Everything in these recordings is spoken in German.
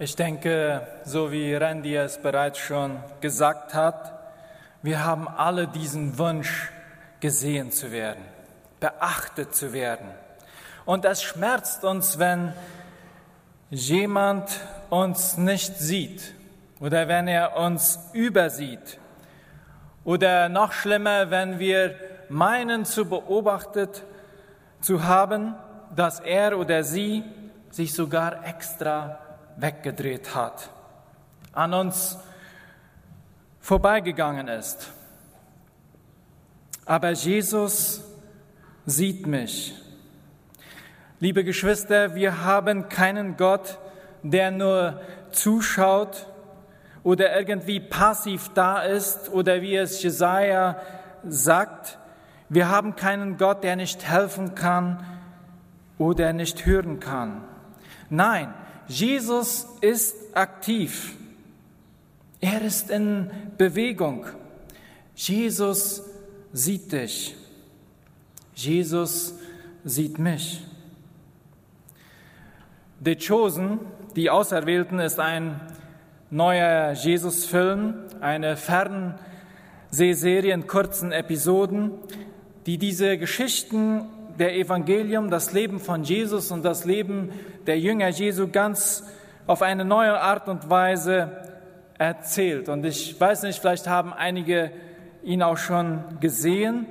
Ich denke, so wie Randy es bereits schon gesagt hat, wir haben alle diesen Wunsch, gesehen zu werden, beachtet zu werden. Und es schmerzt uns, wenn jemand uns nicht sieht oder wenn er uns übersieht. Oder noch schlimmer, wenn wir meinen zu beobachtet zu haben, dass er oder sie sich sogar extra weggedreht hat, an uns vorbeigegangen ist. Aber Jesus sieht mich. Liebe Geschwister, wir haben keinen Gott, der nur zuschaut oder irgendwie passiv da ist oder wie es Jesaja sagt, wir haben keinen Gott, der nicht helfen kann oder nicht hören kann. Nein, Jesus ist aktiv. Er ist in Bewegung. Jesus sieht dich. Jesus sieht mich. The Chosen, die Auserwählten, ist ein neuer Jesus-Film, eine Fernsehserie in kurzen Episoden, die diese Geschichten der Evangelium, das Leben von Jesus und das Leben der Jünger Jesu ganz auf eine neue Art und Weise erzählt. Und ich weiß nicht, vielleicht haben einige ihn auch schon gesehen.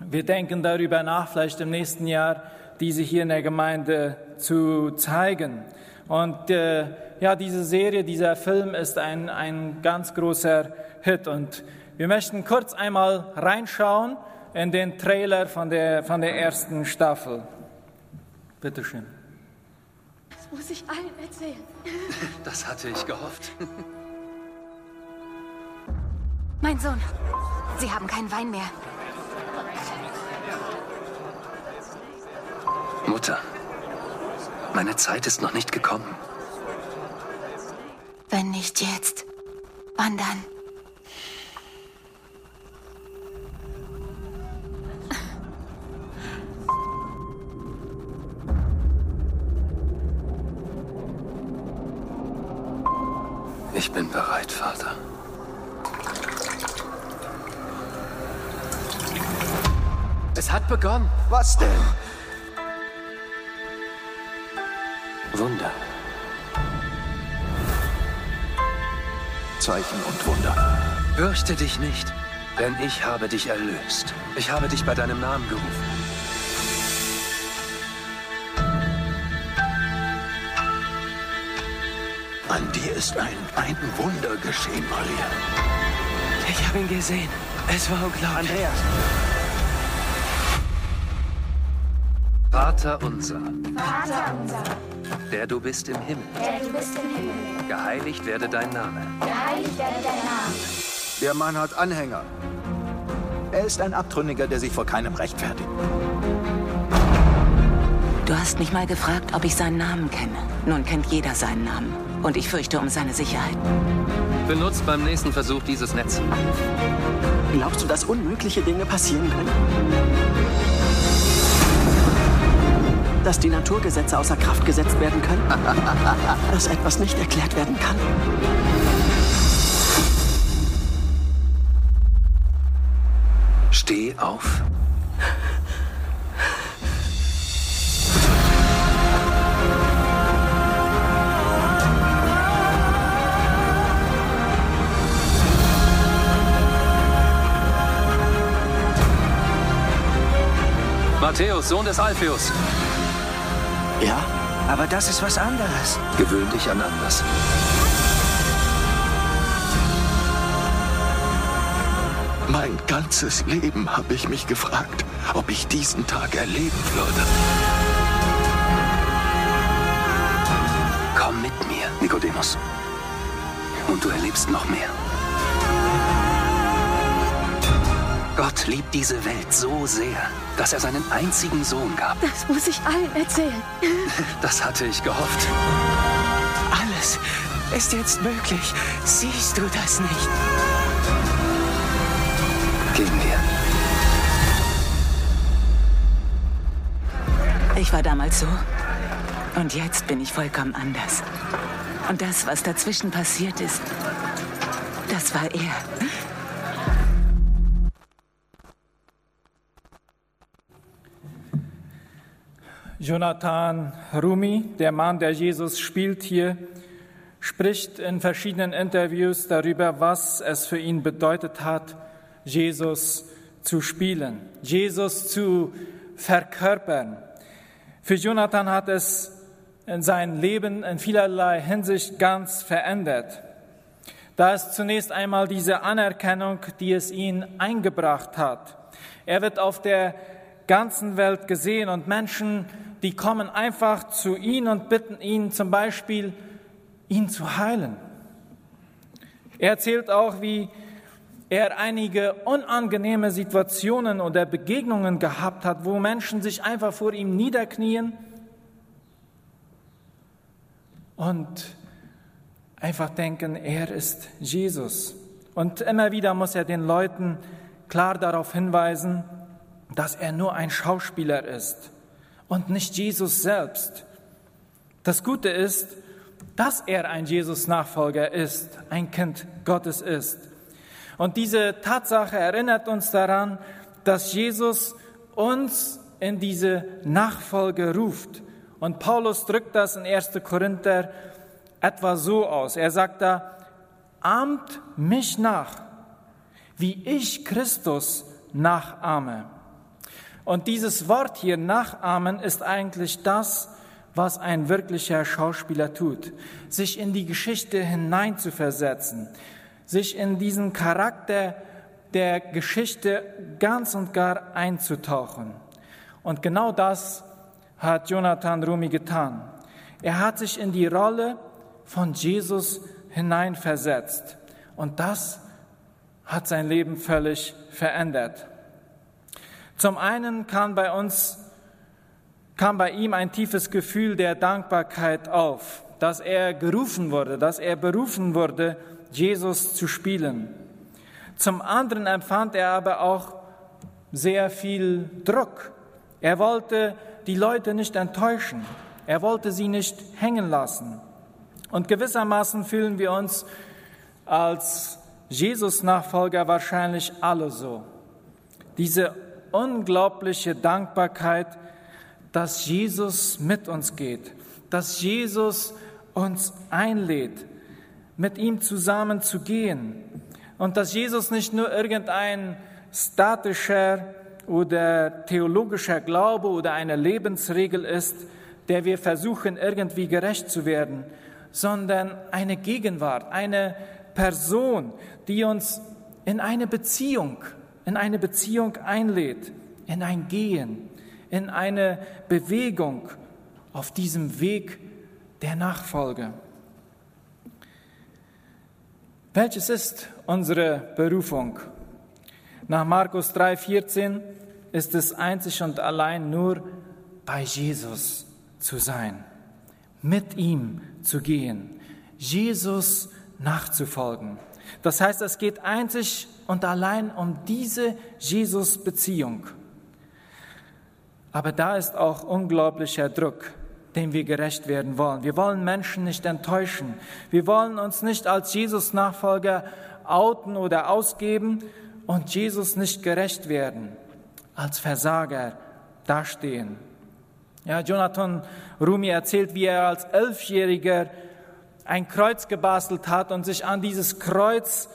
Wir denken darüber nach, vielleicht im nächsten Jahr diese hier in der Gemeinde zu zeigen. Und äh, ja, diese Serie, dieser Film ist ein, ein ganz großer Hit. Und wir möchten kurz einmal reinschauen in den Trailer von der, von der ersten Staffel. Bitte schön. Das muss ich allen erzählen. Das hatte ich gehofft. Mein Sohn, Sie haben keinen Wein mehr. Mutter, meine Zeit ist noch nicht gekommen. Wenn nicht jetzt, wann dann? Ich bin bereit, Vater. Es hat begonnen. Was denn? Wunder. Zeichen und Wunder. Fürchte dich nicht, denn ich habe dich erlöst. Ich habe dich bei deinem Namen gerufen. Dir ist ein, ein Wunder geschehen, Maria. Ich habe ihn gesehen. Es war unglaublich. Andreas. Vater unser, Vater unser, der du bist im Himmel, der du bist im Himmel, geheiligt werde dein Name. geheiligt werde dein Name. Der Mann hat Anhänger. Er ist ein Abtrünniger, der sich vor keinem rechtfertigt. Du hast mich mal gefragt, ob ich seinen Namen kenne. Nun kennt jeder seinen Namen. Und ich fürchte um seine Sicherheit. Benutzt beim nächsten Versuch dieses Netz. Glaubst du, dass unmögliche Dinge passieren können? Dass die Naturgesetze außer Kraft gesetzt werden können? Dass etwas nicht erklärt werden kann? Steh auf. Matthäus, Sohn des Alpheus, Ja? Aber das ist was anderes. gewöhn dich an anders. Mein ganzes Leben habe ich mich gefragt, ob ich diesen Tag erleben würde. Komm mit mir, Nikodemus. Und du erlebst noch mehr. Gott liebt diese Welt so sehr, dass er seinen einzigen Sohn gab. Das muss ich allen erzählen. Das hatte ich gehofft. Alles ist jetzt möglich. Siehst du das nicht? Gehen wir. Ich war damals so. Und jetzt bin ich vollkommen anders. Und das, was dazwischen passiert ist, das war er. Jonathan Rumi, der Mann, der Jesus spielt hier, spricht in verschiedenen Interviews darüber, was es für ihn bedeutet hat, Jesus zu spielen, Jesus zu verkörpern. Für Jonathan hat es in seinem Leben in vielerlei Hinsicht ganz verändert. Da ist zunächst einmal diese Anerkennung, die es ihn eingebracht hat. Er wird auf der ganzen Welt gesehen und Menschen die kommen einfach zu ihm und bitten ihn zum Beispiel, ihn zu heilen. Er erzählt auch, wie er einige unangenehme Situationen oder Begegnungen gehabt hat, wo Menschen sich einfach vor ihm niederknien und einfach denken, er ist Jesus. Und immer wieder muss er den Leuten klar darauf hinweisen, dass er nur ein Schauspieler ist und nicht Jesus selbst. Das Gute ist, dass er ein Jesus-Nachfolger ist, ein Kind Gottes ist. Und diese Tatsache erinnert uns daran, dass Jesus uns in diese Nachfolge ruft. Und Paulus drückt das in 1. Korinther etwa so aus. Er sagt da, ahmt mich nach, wie ich Christus nachahme. Und dieses Wort hier nachahmen ist eigentlich das, was ein wirklicher Schauspieler tut, sich in die Geschichte hineinzuversetzen, sich in diesen Charakter der Geschichte ganz und gar einzutauchen. Und genau das hat Jonathan Rumi getan. Er hat sich in die Rolle von Jesus hineinversetzt und das hat sein Leben völlig verändert. Zum einen kam bei uns, kam bei ihm ein tiefes Gefühl der Dankbarkeit auf, dass er gerufen wurde, dass er berufen wurde, Jesus zu spielen. Zum anderen empfand er aber auch sehr viel Druck. Er wollte die Leute nicht enttäuschen. Er wollte sie nicht hängen lassen. Und gewissermaßen fühlen wir uns als Jesus-Nachfolger wahrscheinlich alle so. Diese unglaubliche Dankbarkeit, dass Jesus mit uns geht, dass Jesus uns einlädt, mit ihm zusammen zu gehen. Und dass Jesus nicht nur irgendein statischer oder theologischer Glaube oder eine Lebensregel ist, der wir versuchen irgendwie gerecht zu werden, sondern eine Gegenwart, eine Person, die uns in eine Beziehung in eine Beziehung einlädt, in ein Gehen, in eine Bewegung auf diesem Weg der Nachfolge. Welches ist unsere Berufung? Nach Markus 3:14 ist es einzig und allein nur bei Jesus zu sein, mit ihm zu gehen, Jesus nachzufolgen. Das heißt, es geht einzig und allein um diese Jesus-Beziehung. Aber da ist auch unglaublicher Druck, dem wir gerecht werden wollen. Wir wollen Menschen nicht enttäuschen. Wir wollen uns nicht als Jesus-Nachfolger outen oder ausgeben und Jesus nicht gerecht werden, als Versager dastehen. Ja, Jonathan Rumi erzählt, wie er als Elfjähriger ein Kreuz gebastelt hat und sich an dieses Kreuz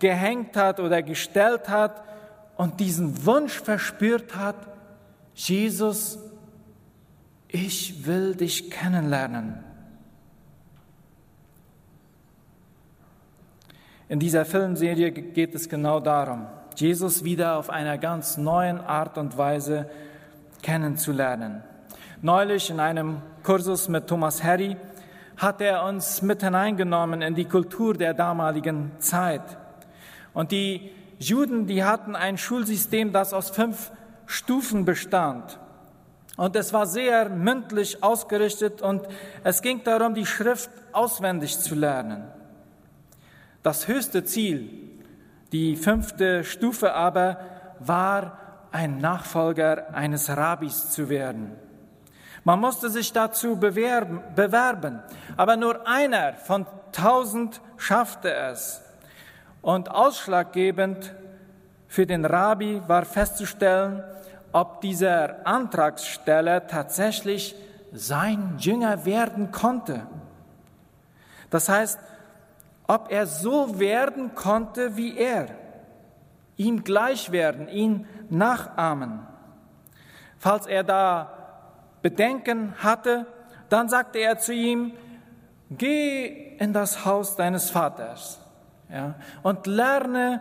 gehängt hat oder gestellt hat und diesen Wunsch verspürt hat, Jesus, ich will dich kennenlernen. In dieser Filmserie geht es genau darum, Jesus wieder auf einer ganz neuen Art und Weise kennenzulernen. Neulich in einem Kursus mit Thomas Harry hat er uns mit hineingenommen in die Kultur der damaligen Zeit. Und die Juden, die hatten ein Schulsystem, das aus fünf Stufen bestand. Und es war sehr mündlich ausgerichtet und es ging darum, die Schrift auswendig zu lernen. Das höchste Ziel, die fünfte Stufe aber, war ein Nachfolger eines Rabbis zu werden. Man musste sich dazu bewerben, bewerben, aber nur einer von tausend schaffte es. Und ausschlaggebend für den Rabbi war festzustellen, ob dieser Antragsteller tatsächlich sein Jünger werden konnte. Das heißt, ob er so werden konnte wie er, ihm gleich werden, ihn nachahmen. Falls er da Bedenken hatte, dann sagte er zu ihm, geh in das Haus deines Vaters ja, und lerne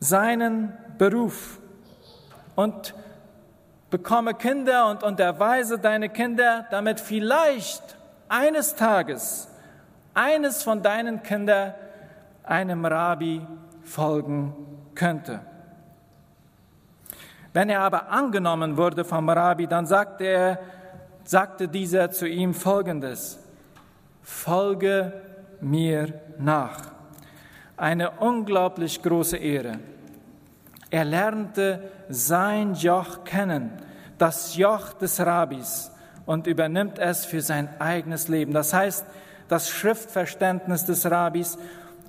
seinen Beruf und bekomme Kinder und unterweise deine Kinder, damit vielleicht eines Tages eines von deinen Kindern einem Rabbi folgen könnte. Wenn er aber angenommen wurde vom Rabbi, dann sagte er, sagte dieser zu ihm folgendes: Folge mir nach. Eine unglaublich große Ehre. Er lernte sein Joch kennen, das Joch des Rabbis, und übernimmt es für sein eigenes Leben. Das heißt, das Schriftverständnis des Rabbis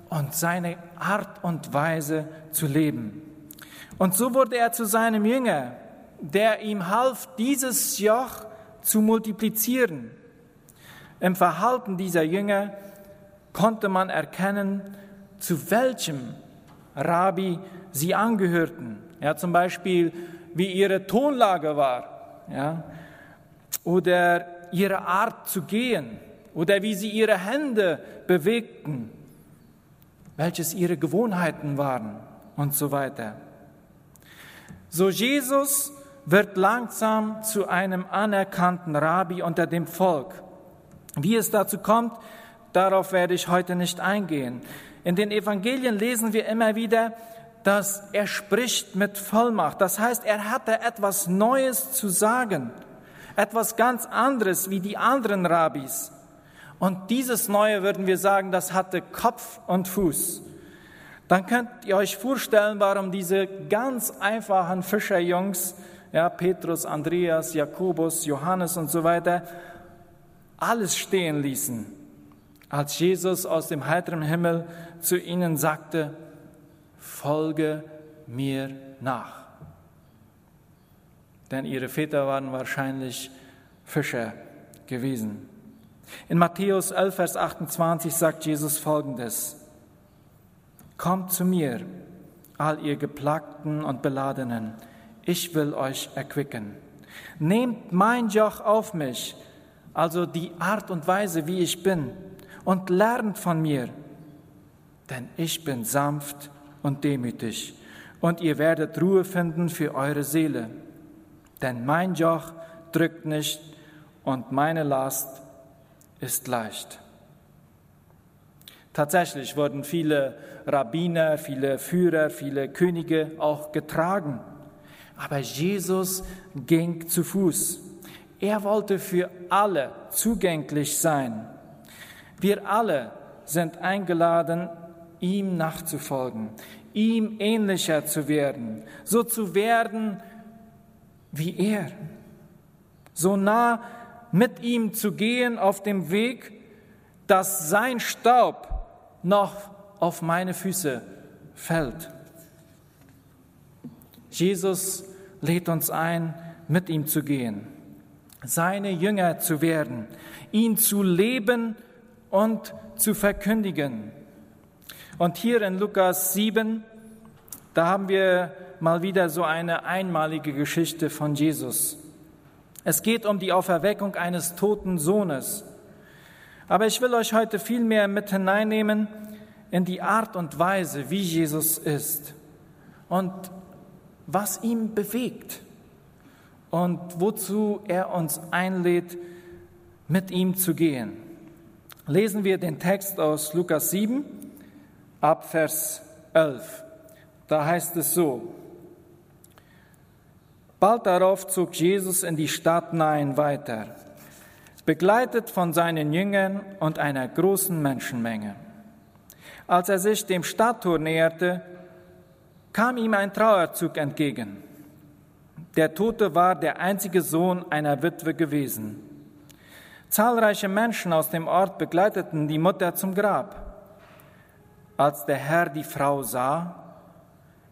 und seine Art und Weise zu leben. Und so wurde er zu seinem Jünger, der ihm half, dieses Joch zu multiplizieren. Im Verhalten dieser Jünger konnte man erkennen, zu welchem Rabbi sie angehörten. Ja, zum Beispiel, wie ihre Tonlage war, ja, oder ihre Art zu gehen, oder wie sie ihre Hände bewegten, welches ihre Gewohnheiten waren und so weiter. So Jesus wird langsam zu einem anerkannten Rabbi unter dem Volk. Wie es dazu kommt, darauf werde ich heute nicht eingehen. In den Evangelien lesen wir immer wieder, dass er spricht mit Vollmacht. Das heißt, er hatte etwas Neues zu sagen, etwas ganz anderes wie die anderen Rabbis. Und dieses Neue würden wir sagen, das hatte Kopf und Fuß dann könnt ihr euch vorstellen, warum diese ganz einfachen Fischerjungs, ja, Petrus, Andreas, Jakobus, Johannes und so weiter, alles stehen ließen, als Jesus aus dem heiteren Himmel zu ihnen sagte, folge mir nach. Denn ihre Väter waren wahrscheinlich Fischer gewesen. In Matthäus 11, Vers 28 sagt Jesus Folgendes. Kommt zu mir, all ihr Geplagten und Beladenen, ich will euch erquicken. Nehmt mein Joch auf mich, also die Art und Weise, wie ich bin, und lernt von mir, denn ich bin sanft und demütig, und ihr werdet Ruhe finden für eure Seele. Denn mein Joch drückt nicht und meine Last ist leicht. Tatsächlich wurden viele Rabbiner, viele Führer, viele Könige auch getragen. Aber Jesus ging zu Fuß. Er wollte für alle zugänglich sein. Wir alle sind eingeladen, ihm nachzufolgen, ihm ähnlicher zu werden, so zu werden wie er, so nah mit ihm zu gehen auf dem Weg, dass sein Staub noch auf meine Füße fällt. Jesus lädt uns ein, mit ihm zu gehen, seine Jünger zu werden, ihn zu leben und zu verkündigen. Und hier in Lukas 7, da haben wir mal wieder so eine einmalige Geschichte von Jesus. Es geht um die Auferweckung eines toten Sohnes. Aber ich will euch heute viel mehr mit hineinnehmen in die Art und Weise, wie Jesus ist und was ihn bewegt und wozu er uns einlädt, mit ihm zu gehen. Lesen wir den Text aus Lukas 7 ab Vers 11. Da heißt es so, Bald darauf zog Jesus in die Stadt Nain weiter begleitet von seinen Jüngern und einer großen Menschenmenge. Als er sich dem Stadttor näherte, kam ihm ein Trauerzug entgegen. Der Tote war der einzige Sohn einer Witwe gewesen. Zahlreiche Menschen aus dem Ort begleiteten die Mutter zum Grab. Als der Herr die Frau sah,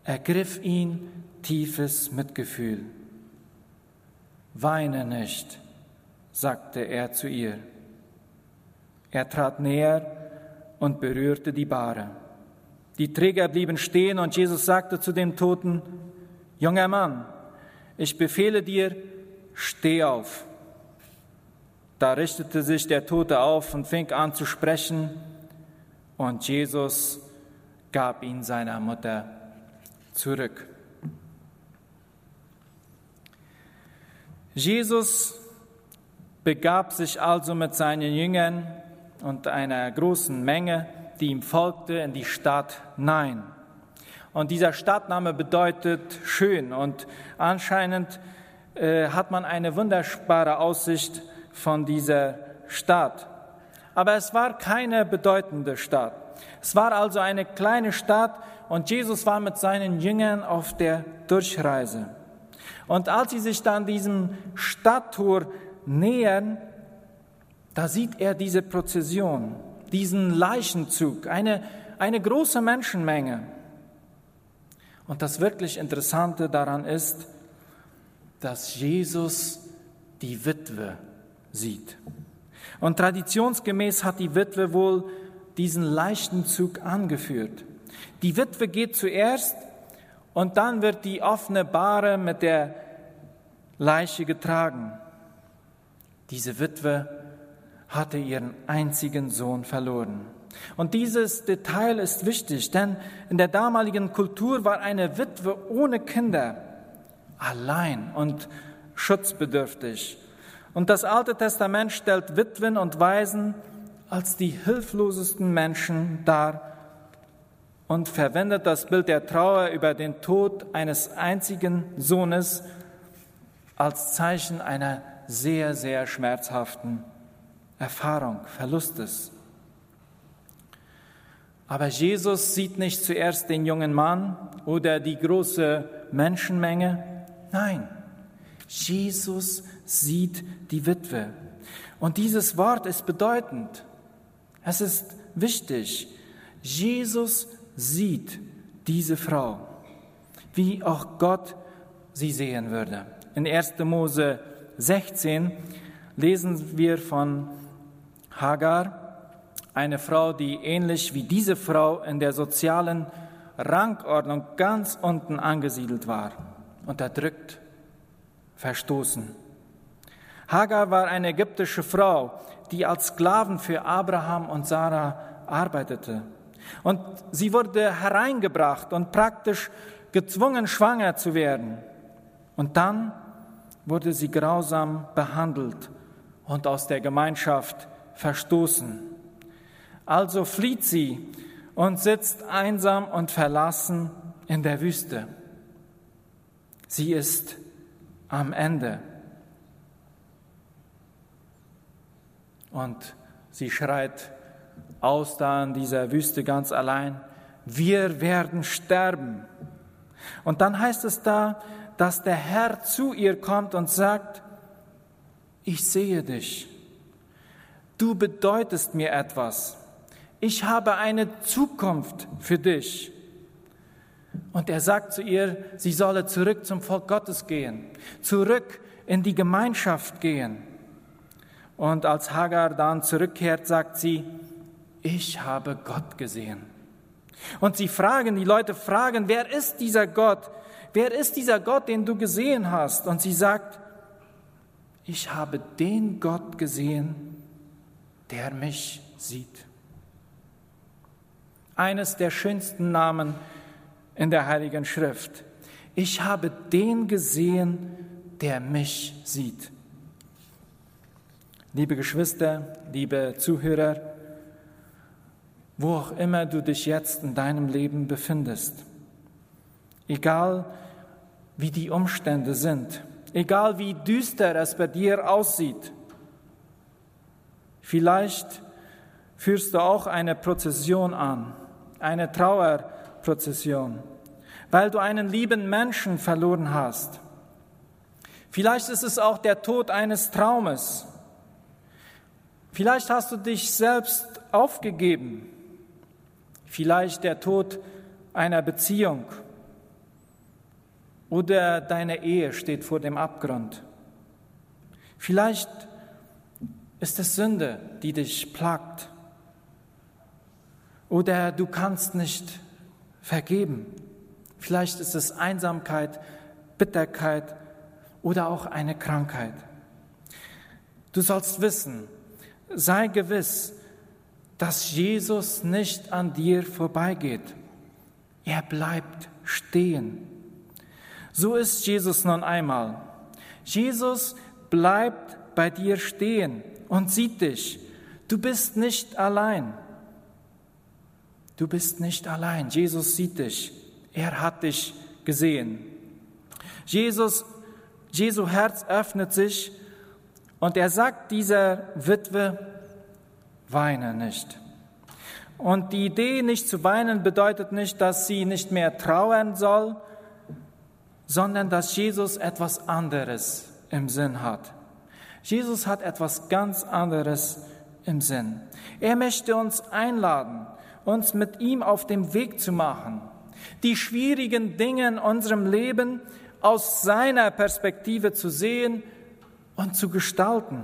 ergriff ihn tiefes Mitgefühl. Weine nicht, sagte er zu ihr. Er trat näher und berührte die Bahre. Die Träger blieben stehen und Jesus sagte zu dem Toten, Junger Mann, ich befehle dir, steh auf. Da richtete sich der Tote auf und fing an zu sprechen, und Jesus gab ihn seiner Mutter zurück. Jesus begab sich also mit seinen Jüngern und einer großen Menge, die ihm folgte, in die Stadt Nein. Und dieser Stadtname bedeutet schön und anscheinend äh, hat man eine wunderbare Aussicht von dieser Stadt. Aber es war keine bedeutende Stadt. Es war also eine kleine Stadt und Jesus war mit seinen Jüngern auf der Durchreise. Und als sie sich dann diesem Stadttor nähern, da sieht er diese Prozession, diesen Leichenzug, eine, eine große Menschenmenge. Und das wirklich Interessante daran ist, dass Jesus die Witwe sieht. Und traditionsgemäß hat die Witwe wohl diesen leichten Zug angeführt. Die Witwe geht zuerst und dann wird die offene Bahre mit der Leiche getragen. Diese Witwe hatte ihren einzigen Sohn verloren. Und dieses Detail ist wichtig, denn in der damaligen Kultur war eine Witwe ohne Kinder allein und schutzbedürftig. Und das Alte Testament stellt Witwen und Waisen als die hilflosesten Menschen dar und verwendet das Bild der Trauer über den Tod eines einzigen Sohnes als Zeichen einer sehr, sehr schmerzhaften Erfahrung, Verlustes. Aber Jesus sieht nicht zuerst den jungen Mann oder die große Menschenmenge. Nein, Jesus sieht die Witwe. Und dieses Wort ist bedeutend. Es ist wichtig. Jesus sieht diese Frau, wie auch Gott sie sehen würde. In 1. Mose 16 lesen wir von Hagar, eine Frau, die ähnlich wie diese Frau in der sozialen Rangordnung ganz unten angesiedelt war, unterdrückt, verstoßen. Hagar war eine ägyptische Frau, die als Sklaven für Abraham und Sarah arbeitete. Und sie wurde hereingebracht und praktisch gezwungen, schwanger zu werden. Und dann wurde sie grausam behandelt und aus der Gemeinschaft verstoßen. Also flieht sie und sitzt einsam und verlassen in der Wüste. Sie ist am Ende. Und sie schreit aus da in dieser Wüste ganz allein, wir werden sterben. Und dann heißt es da, dass der Herr zu ihr kommt und sagt, ich sehe dich, du bedeutest mir etwas ich habe eine Zukunft für dich. Und er sagt zu ihr, sie solle zurück zum Volk Gottes gehen, zurück in die Gemeinschaft gehen. Und als Hagar dann zurückkehrt, sagt sie, ich habe Gott gesehen. Und sie fragen, die Leute fragen, wer ist dieser Gott? Wer ist dieser Gott, den du gesehen hast? Und sie sagt, ich habe den Gott gesehen, der mich sieht eines der schönsten Namen in der Heiligen Schrift. Ich habe den gesehen, der mich sieht. Liebe Geschwister, liebe Zuhörer, wo auch immer du dich jetzt in deinem Leben befindest, egal wie die Umstände sind, egal wie düster es bei dir aussieht, vielleicht führst du auch eine Prozession an eine Trauerprozession, weil du einen lieben Menschen verloren hast. Vielleicht ist es auch der Tod eines Traumes. Vielleicht hast du dich selbst aufgegeben. Vielleicht der Tod einer Beziehung. Oder deine Ehe steht vor dem Abgrund. Vielleicht ist es Sünde, die dich plagt. Oder du kannst nicht vergeben. Vielleicht ist es Einsamkeit, Bitterkeit oder auch eine Krankheit. Du sollst wissen, sei gewiss, dass Jesus nicht an dir vorbeigeht. Er bleibt stehen. So ist Jesus nun einmal. Jesus bleibt bei dir stehen und sieht dich. Du bist nicht allein. Du bist nicht allein. Jesus sieht dich. Er hat dich gesehen. Jesus, Jesu Herz öffnet sich und er sagt dieser Witwe, weine nicht. Und die Idee, nicht zu weinen, bedeutet nicht, dass sie nicht mehr trauern soll, sondern dass Jesus etwas anderes im Sinn hat. Jesus hat etwas ganz anderes im Sinn. Er möchte uns einladen, uns mit ihm auf dem Weg zu machen, die schwierigen Dinge in unserem Leben aus seiner Perspektive zu sehen und zu gestalten,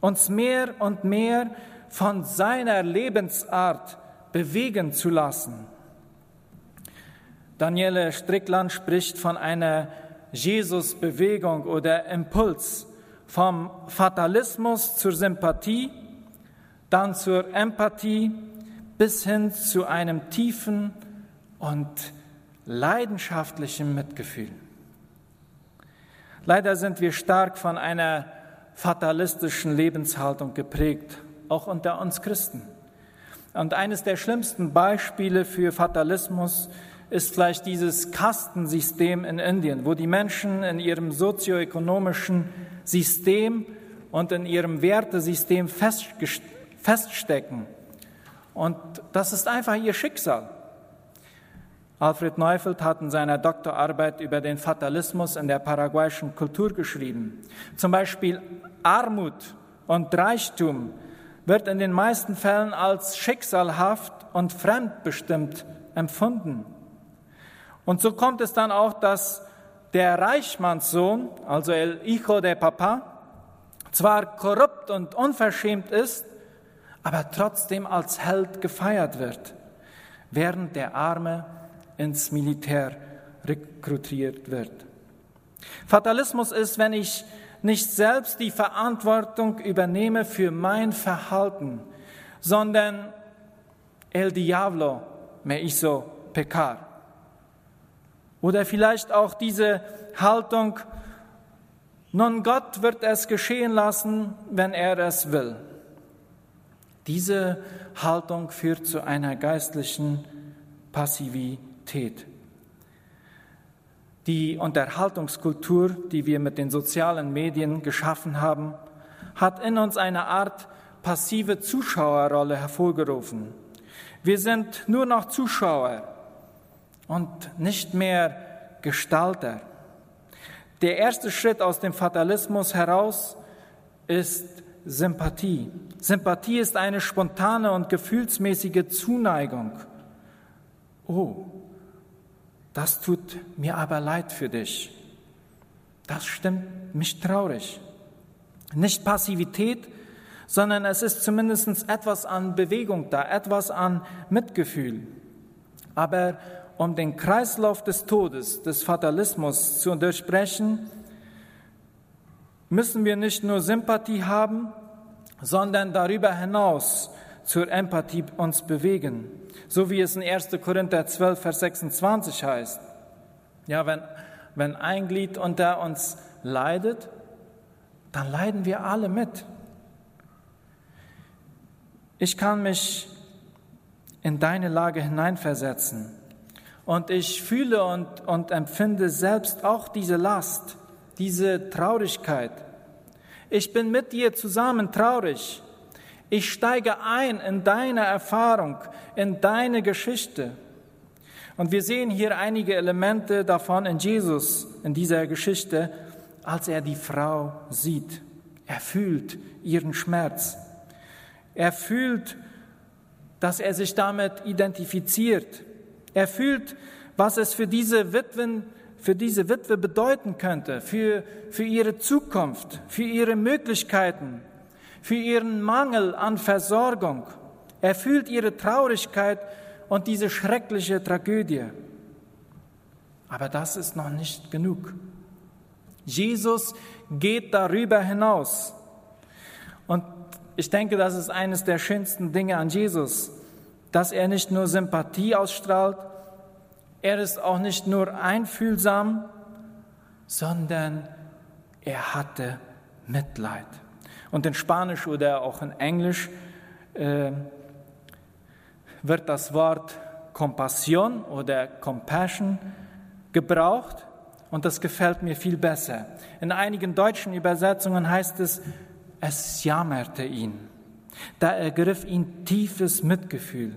uns mehr und mehr von seiner Lebensart bewegen zu lassen. Daniele Strickland spricht von einer Jesus-Bewegung oder Impuls, vom Fatalismus zur Sympathie, dann zur Empathie bis hin zu einem tiefen und leidenschaftlichen Mitgefühl. Leider sind wir stark von einer fatalistischen Lebenshaltung geprägt, auch unter uns Christen. Und eines der schlimmsten Beispiele für Fatalismus ist vielleicht dieses Kastensystem in Indien, wo die Menschen in ihrem sozioökonomischen System und in ihrem Wertesystem feststecken. Und das ist einfach ihr Schicksal. Alfred Neufeld hat in seiner Doktorarbeit über den Fatalismus in der paraguayischen Kultur geschrieben. Zum Beispiel Armut und Reichtum wird in den meisten Fällen als schicksalhaft und fremdbestimmt empfunden. Und so kommt es dann auch, dass der Reichmannssohn, also el hijo de papa, zwar korrupt und unverschämt ist, aber trotzdem als Held gefeiert wird, während der Arme ins Militär rekrutiert wird. Fatalismus ist, wenn ich nicht selbst die Verantwortung übernehme für mein Verhalten, sondern el diablo me hizo pecar. Oder vielleicht auch diese Haltung, nun Gott wird es geschehen lassen, wenn er es will. Diese Haltung führt zu einer geistlichen Passivität. Die Unterhaltungskultur, die wir mit den sozialen Medien geschaffen haben, hat in uns eine Art passive Zuschauerrolle hervorgerufen. Wir sind nur noch Zuschauer und nicht mehr Gestalter. Der erste Schritt aus dem Fatalismus heraus ist Sympathie. Sympathie ist eine spontane und gefühlsmäßige Zuneigung. Oh, das tut mir aber leid für dich. Das stimmt mich traurig. Nicht Passivität, sondern es ist zumindest etwas an Bewegung da, etwas an Mitgefühl. Aber um den Kreislauf des Todes, des Fatalismus zu durchbrechen, müssen wir nicht nur Sympathie haben, sondern darüber hinaus zur Empathie uns bewegen. So wie es in 1. Korinther 12, Vers 26 heißt. Ja, wenn, wenn ein Glied unter uns leidet, dann leiden wir alle mit. Ich kann mich in deine Lage hineinversetzen. Und ich fühle und, und empfinde selbst auch diese Last, diese Traurigkeit. Ich bin mit dir zusammen traurig. Ich steige ein in deine Erfahrung, in deine Geschichte. Und wir sehen hier einige Elemente davon in Jesus, in dieser Geschichte, als er die Frau sieht. Er fühlt ihren Schmerz. Er fühlt, dass er sich damit identifiziert. Er fühlt, was es für diese Witwen, für diese Witwe bedeuten könnte, für, für ihre Zukunft, für ihre Möglichkeiten, für ihren Mangel an Versorgung. Er fühlt ihre Traurigkeit und diese schreckliche Tragödie. Aber das ist noch nicht genug. Jesus geht darüber hinaus. Und ich denke, das ist eines der schönsten Dinge an Jesus, dass er nicht nur Sympathie ausstrahlt, er ist auch nicht nur einfühlsam, sondern er hatte Mitleid. Und in Spanisch oder auch in Englisch äh, wird das Wort Compassion oder Compassion gebraucht und das gefällt mir viel besser. In einigen deutschen Übersetzungen heißt es, es jammerte ihn. Da ergriff ihn tiefes Mitgefühl.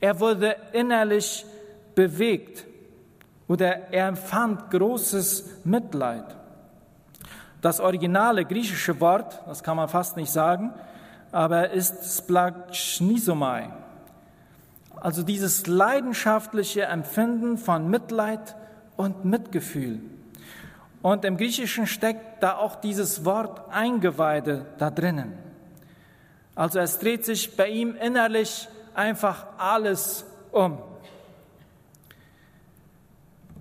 Er wurde innerlich bewegt oder er empfand großes Mitleid. Das originale griechische Wort, das kann man fast nicht sagen, aber ist splagchnizomai. Also dieses leidenschaftliche Empfinden von Mitleid und Mitgefühl. Und im Griechischen steckt da auch dieses Wort Eingeweide da drinnen. Also es dreht sich bei ihm innerlich einfach alles um.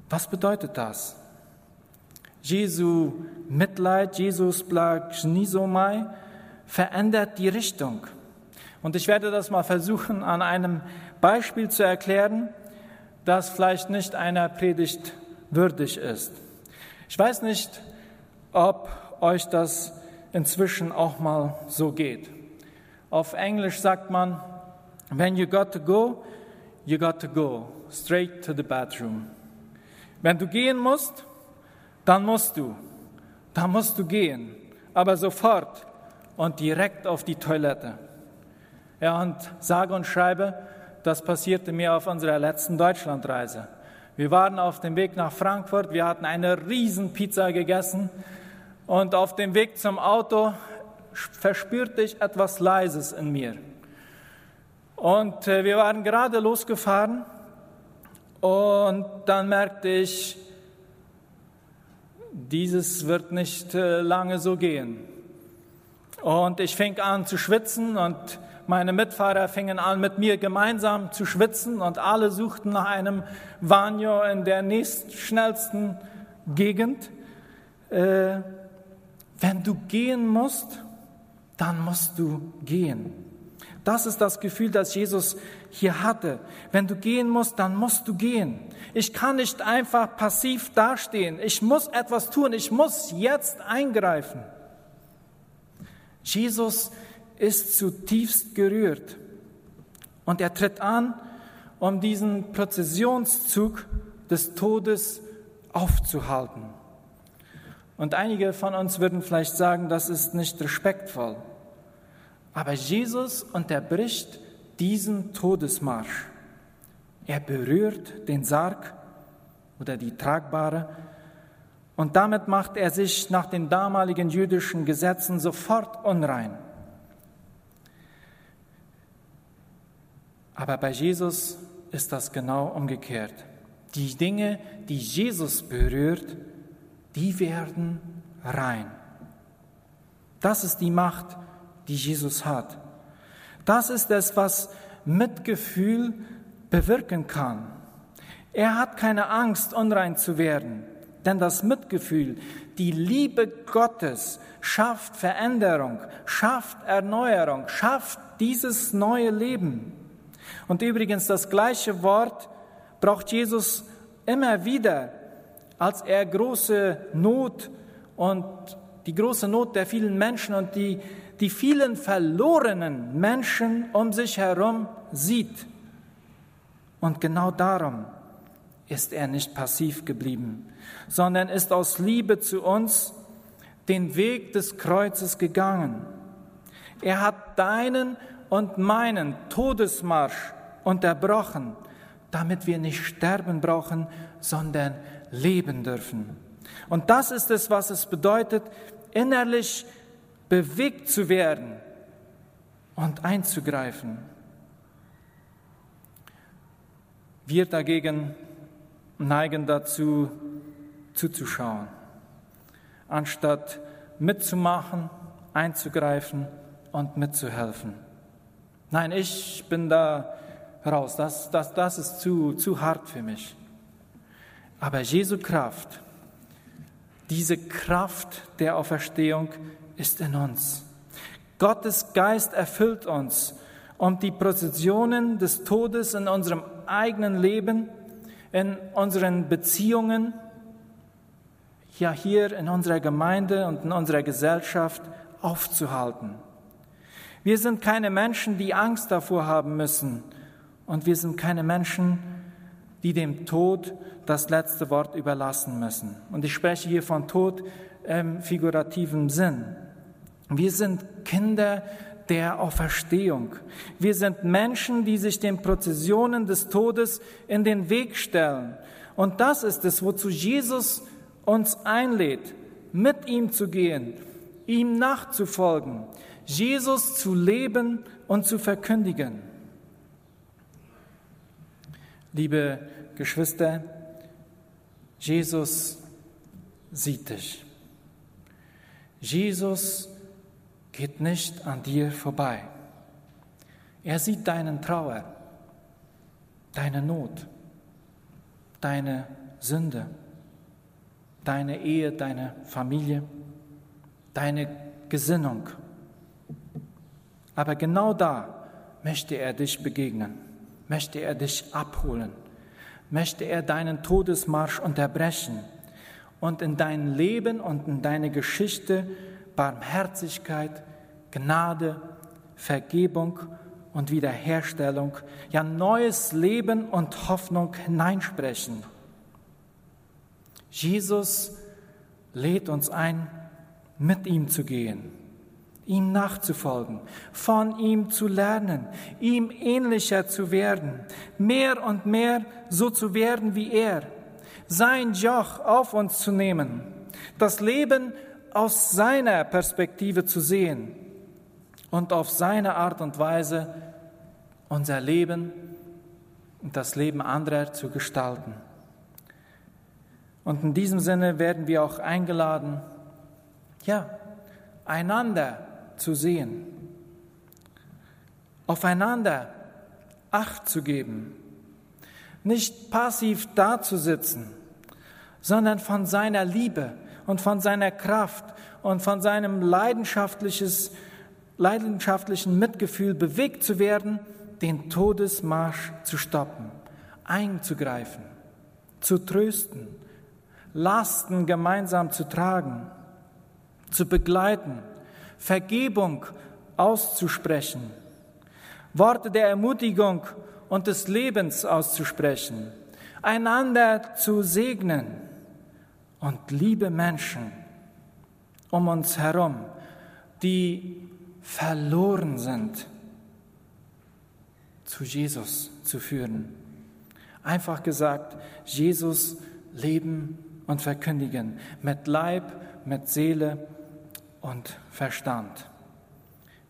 Was bedeutet das? Jesu Mitleid, Jesus Splagchnizomai, verändert die Richtung. Und ich werde das mal versuchen, an einem Beispiel zu erklären, das vielleicht nicht einer Predigt würdig ist. Ich weiß nicht, ob euch das inzwischen auch mal so geht. Auf Englisch sagt man, when you got to go, you got to go straight to the bathroom. Wenn du gehen musst, dann musst du. Dann musst du gehen, aber sofort und direkt auf die Toilette. Ja, und sage und schreibe, das passierte mir auf unserer letzten Deutschlandreise. Wir waren auf dem Weg nach Frankfurt, wir hatten eine Riesenpizza gegessen und auf dem Weg zum Auto verspürte ich etwas Leises in mir. Und äh, wir waren gerade losgefahren und dann merkte ich, dieses wird nicht äh, lange so gehen. Und ich fing an zu schwitzen und meine Mitfahrer fingen an, mit mir gemeinsam zu schwitzen und alle suchten nach einem Vanjo in der nächstschnellsten Gegend. Äh, wenn du gehen musst, dann musst du gehen. Das ist das Gefühl, das Jesus hier hatte. Wenn du gehen musst, dann musst du gehen. Ich kann nicht einfach passiv dastehen. Ich muss etwas tun. Ich muss jetzt eingreifen. Jesus ist zutiefst gerührt und er tritt an, um diesen Prozessionszug des Todes aufzuhalten. Und einige von uns würden vielleicht sagen, das ist nicht respektvoll. Aber Jesus unterbricht diesen Todesmarsch. Er berührt den Sarg oder die Tragbare und damit macht er sich nach den damaligen jüdischen Gesetzen sofort unrein. Aber bei Jesus ist das genau umgekehrt. Die Dinge, die Jesus berührt, die werden rein. Das ist die Macht, die Jesus hat. Das ist es, was Mitgefühl bewirken kann. Er hat keine Angst, unrein zu werden, denn das Mitgefühl, die Liebe Gottes schafft Veränderung, schafft Erneuerung, schafft dieses neue Leben. Und übrigens, das gleiche Wort braucht Jesus immer wieder, als er große Not und die große Not der vielen Menschen und die, die vielen verlorenen Menschen um sich herum sieht. Und genau darum ist er nicht passiv geblieben, sondern ist aus Liebe zu uns den Weg des Kreuzes gegangen. Er hat deinen und meinen Todesmarsch unterbrochen, damit wir nicht sterben brauchen, sondern leben dürfen. Und das ist es, was es bedeutet, innerlich bewegt zu werden und einzugreifen. Wir dagegen neigen dazu, zuzuschauen, anstatt mitzumachen, einzugreifen und mitzuhelfen. Nein, ich bin da raus, das, das, das ist zu, zu hart für mich. Aber Jesu Kraft, diese Kraft der Auferstehung ist in uns. Gottes Geist erfüllt uns, um die Prozessionen des Todes in unserem eigenen Leben, in unseren Beziehungen, ja hier in unserer Gemeinde und in unserer Gesellschaft aufzuhalten. Wir sind keine Menschen, die Angst davor haben müssen und wir sind keine Menschen, die dem Tod das letzte Wort überlassen müssen. Und ich spreche hier von Tod im figurativen Sinn. Wir sind Kinder der Auferstehung. Wir sind Menschen, die sich den Prozessionen des Todes in den Weg stellen. Und das ist es, wozu Jesus uns einlädt, mit ihm zu gehen, ihm nachzufolgen, Jesus zu leben und zu verkündigen. Liebe Geschwister, Jesus sieht dich. Jesus geht nicht an dir vorbei. Er sieht deinen Trauer, deine Not, deine Sünde, deine Ehe, deine Familie, deine Gesinnung. Aber genau da möchte er dich begegnen, möchte er dich abholen, möchte er deinen Todesmarsch unterbrechen und in dein Leben und in deine Geschichte Barmherzigkeit, Gnade, Vergebung und Wiederherstellung, ja neues Leben und Hoffnung hineinsprechen. Jesus lädt uns ein, mit ihm zu gehen, ihm nachzufolgen, von ihm zu lernen, ihm ähnlicher zu werden, mehr und mehr so zu werden wie er, sein Joch auf uns zu nehmen, das Leben aus seiner Perspektive zu sehen und auf seine Art und Weise unser Leben und das Leben anderer zu gestalten. Und in diesem Sinne werden wir auch eingeladen, ja, einander zu sehen, aufeinander Acht zu geben, nicht passiv dazusitzen, sondern von seiner Liebe und von seiner Kraft und von seinem leidenschaftliches, leidenschaftlichen Mitgefühl bewegt zu werden, den Todesmarsch zu stoppen, einzugreifen, zu trösten, Lasten gemeinsam zu tragen, zu begleiten, Vergebung auszusprechen, Worte der Ermutigung und des Lebens auszusprechen, einander zu segnen und liebe Menschen um uns herum, die verloren sind, zu Jesus zu führen. Einfach gesagt, Jesus leben und verkündigen mit Leib, mit Seele und Verstand.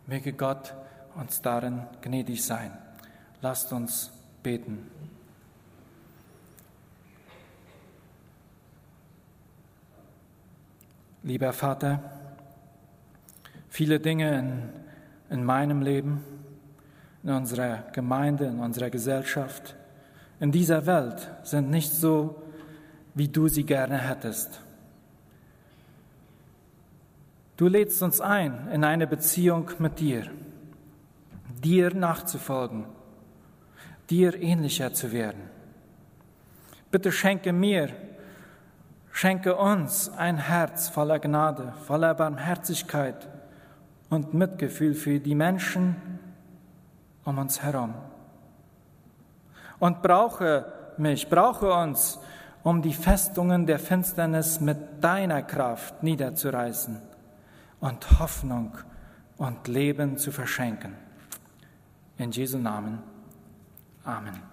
Möge Gott uns darin gnädig sein. Lasst uns beten. Lieber Vater, viele Dinge in, in meinem Leben, in unserer Gemeinde, in unserer Gesellschaft, in dieser Welt sind nicht so, wie du sie gerne hättest. Du lädst uns ein in eine Beziehung mit dir, dir nachzufolgen, dir ähnlicher zu werden. Bitte schenke mir Schenke uns ein Herz voller Gnade, voller Barmherzigkeit und Mitgefühl für die Menschen um uns herum. Und brauche mich, brauche uns, um die Festungen der Finsternis mit deiner Kraft niederzureißen und Hoffnung und Leben zu verschenken. In Jesu Namen. Amen.